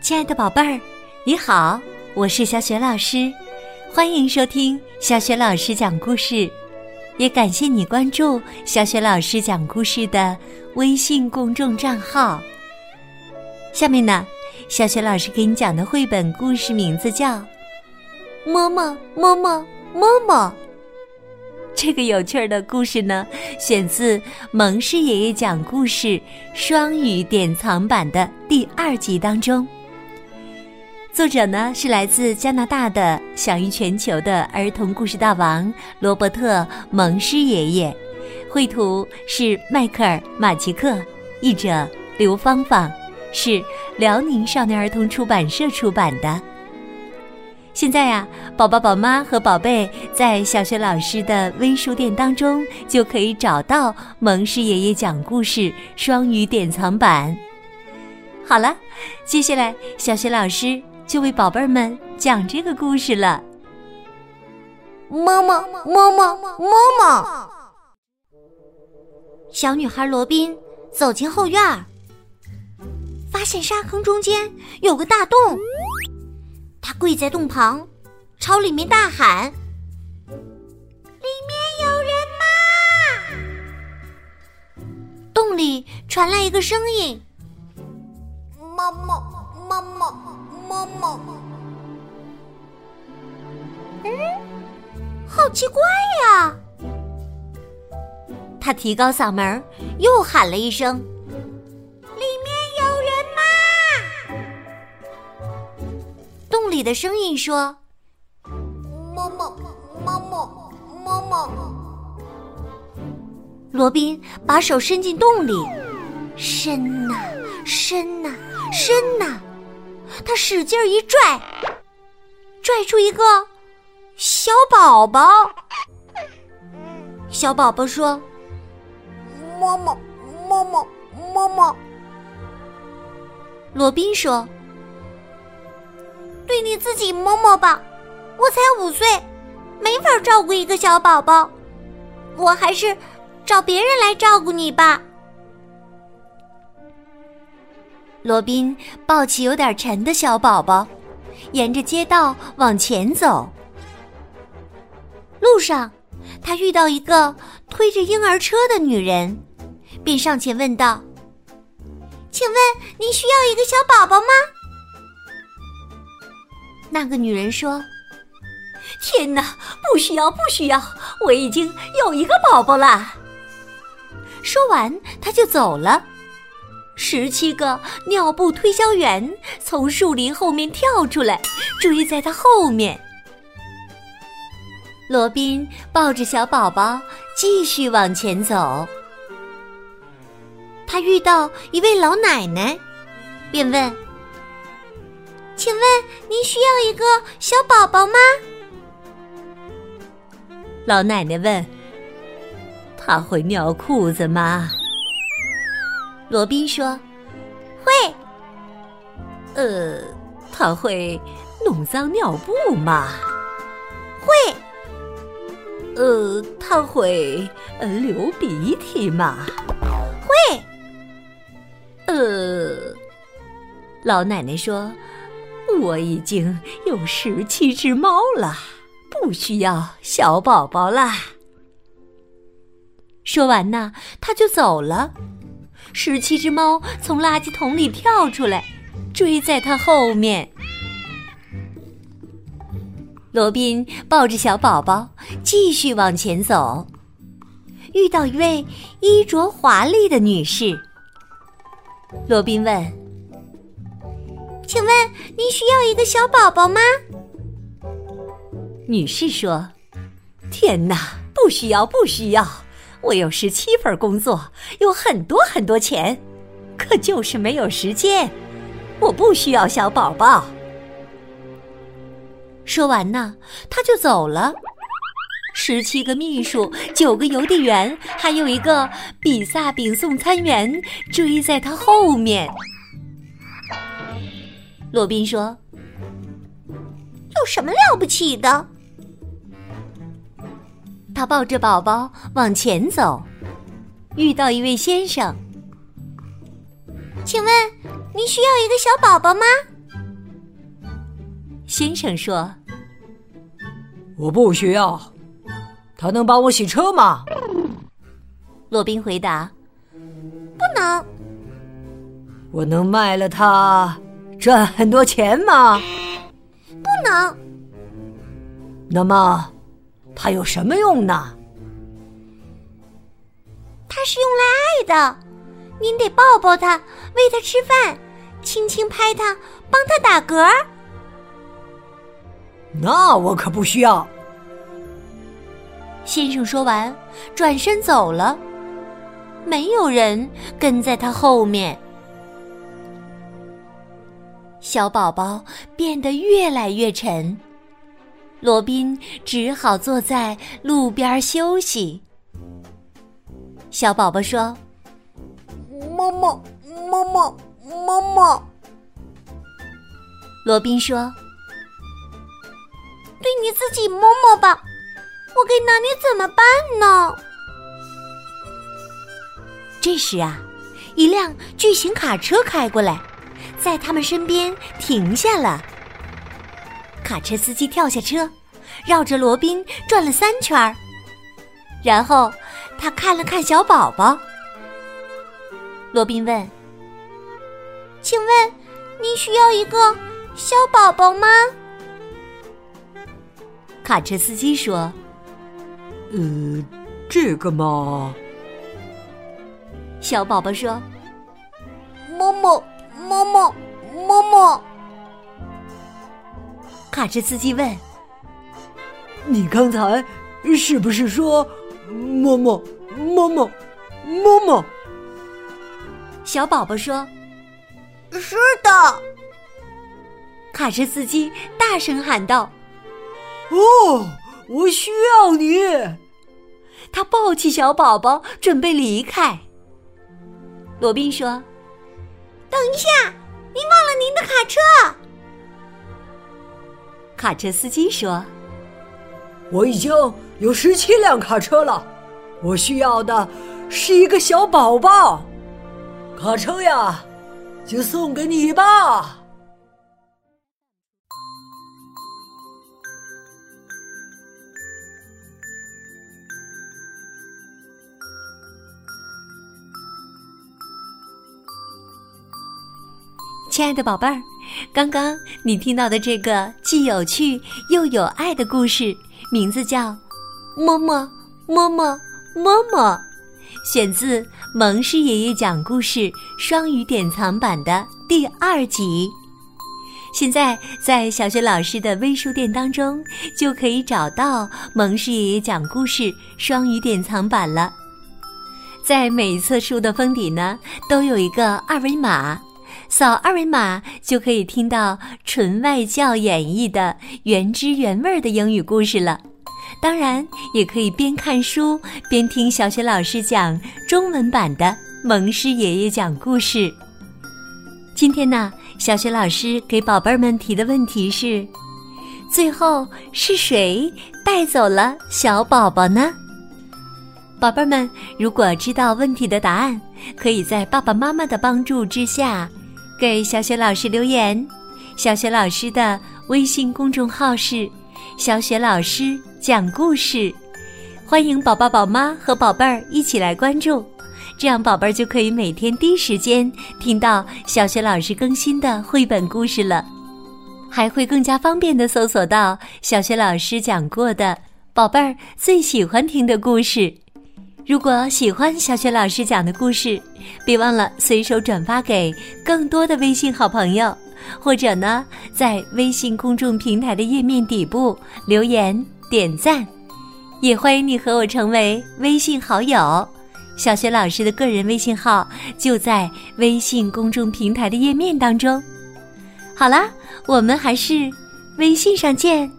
亲爱的宝贝儿，你好，我是小雪老师，欢迎收听小雪老师讲故事，也感谢你关注小雪老师讲故事的微信公众账号。下面呢，小雪老师给你讲的绘本故事名字叫《摸摸摸摸摸摸》。这个有趣儿的故事呢，选自蒙氏爷爷讲故事双语典藏版的第二集当中。作者呢是来自加拿大的享誉全球的儿童故事大王罗伯特·蒙师爷爷，绘图是迈克尔·马奇克，译者刘芳芳，是辽宁少年儿童出版社出版的。现在呀，宝宝、宝妈和宝贝在小学老师的微书店当中就可以找到蒙师爷爷讲故事双语典藏版。好了，接下来小学老师。就为宝贝儿们讲这个故事了。摸摸摸摸摸摸，小女孩罗宾走进后院，发现沙坑中间有个大洞。她跪在洞旁，朝里面大喊：“里面有人吗？”洞里传来一个声音：“妈妈，妈妈。”妈，嗯，好奇怪呀！他提高嗓门，又喊了一声：“里面有人吗？”洞里的声音说：“妈妈，妈妈，妈妈。”罗宾把手伸进洞里，深呐，深呐，深呐。他使劲一拽，拽出一个小宝宝。小宝宝说：“妈妈，妈妈，妈妈。”罗宾说：“对你自己摸摸吧，我才五岁，没法照顾一个小宝宝，我还是找别人来照顾你吧。”罗宾抱起有点沉的小宝宝，沿着街道往前走。路上，他遇到一个推着婴儿车的女人，便上前问道：“请问您需要一个小宝宝吗？”那个女人说：“天哪，不需要，不需要，我已经有一个宝宝了。”说完，他就走了。十七个尿布推销员从树林后面跳出来，追在他后面。罗宾抱着小宝宝继续往前走。他遇到一位老奶奶，便问：“请问您需要一个小宝宝吗？”老奶奶问：“他会尿裤子吗？”罗宾说：“会。”呃，他会弄脏尿布吗？会。呃，他会呃流鼻涕吗？会。呃，老奶奶说：“我已经有十七只猫了，不需要小宝宝啦。”说完呢，他就走了。十七只猫从垃圾桶里跳出来，追在他后面。罗宾抱着小宝宝继续往前走，遇到一位衣着华丽的女士。罗宾问：“请问您需要一个小宝宝吗？”女士说：“天哪，不需要，不需要。”我有十七份工作，有很多很多钱，可就是没有时间。我不需要小宝宝。说完呢，他就走了。十七个秘书，九个邮递员，还有一个比萨饼送餐员追在他后面。罗宾说：“有什么了不起的？”他抱着宝宝往前走，遇到一位先生。请问您需要一个小宝宝吗？先生说：“我不需要，他能帮我洗车吗？”洛宾回答：“不能。”我能卖了他赚很多钱吗？不能。那么，它有什么用呢？它是用来爱的，您得抱抱它，喂它吃饭，轻轻拍它，帮它打嗝。那我可不需要。先生说完，转身走了，没有人跟在他后面。小宝宝变得越来越沉，罗宾只好坐在路边休息。小宝宝说：“摸摸摸摸摸摸。”罗宾说：“对你自己摸摸吧，我该拿你怎么办呢？”这时啊，一辆巨型卡车开过来。在他们身边停下了。卡车司机跳下车，绕着罗宾转了三圈儿，然后他看了看小宝宝。罗宾问：“请问，您需要一个小宝宝吗？”卡车司机说：“呃，这个嘛。”小宝宝说：“摸摸。”摸摸摸摸，卡车司机问：“你刚才是不是说摸摸摸摸摸摸？”小宝宝说：“是的。”卡车司机大声喊道：“哦，我需要你！”他抱起小宝宝准备离开。罗宾说。等一下，您忘了您的卡车。卡车司机说：“我已经有十七辆卡车了，我需要的是一个小宝宝。卡车呀，就送给你吧。”亲爱的宝贝儿，刚刚你听到的这个既有趣又有爱的故事，名字叫《么么么么么么》，选自蒙氏爷爷讲故事双语典藏版的第二集。现在在小学老师的微书店当中就可以找到蒙氏爷爷讲故事双语典藏版了。在每一册书的封底呢，都有一个二维码。扫二维码就可以听到纯外教演绎的原汁原味的英语故事了。当然，也可以边看书边听小雪老师讲中文版的蒙师爷爷讲故事。今天呢，小雪老师给宝贝儿们提的问题是：最后是谁带走了小宝宝呢？宝贝儿们，如果知道问题的答案，可以在爸爸妈妈的帮助之下。给小雪老师留言，小雪老师的微信公众号是“小雪老师讲故事”，欢迎宝宝、宝妈和宝贝儿一起来关注，这样宝贝儿就可以每天第一时间听到小雪老师更新的绘本故事了，还会更加方便的搜索到小雪老师讲过的宝贝儿最喜欢听的故事。如果喜欢小雪老师讲的故事，别忘了随手转发给更多的微信好朋友，或者呢，在微信公众平台的页面底部留言点赞。也欢迎你和我成为微信好友，小雪老师的个人微信号就在微信公众平台的页面当中。好啦，我们还是微信上见。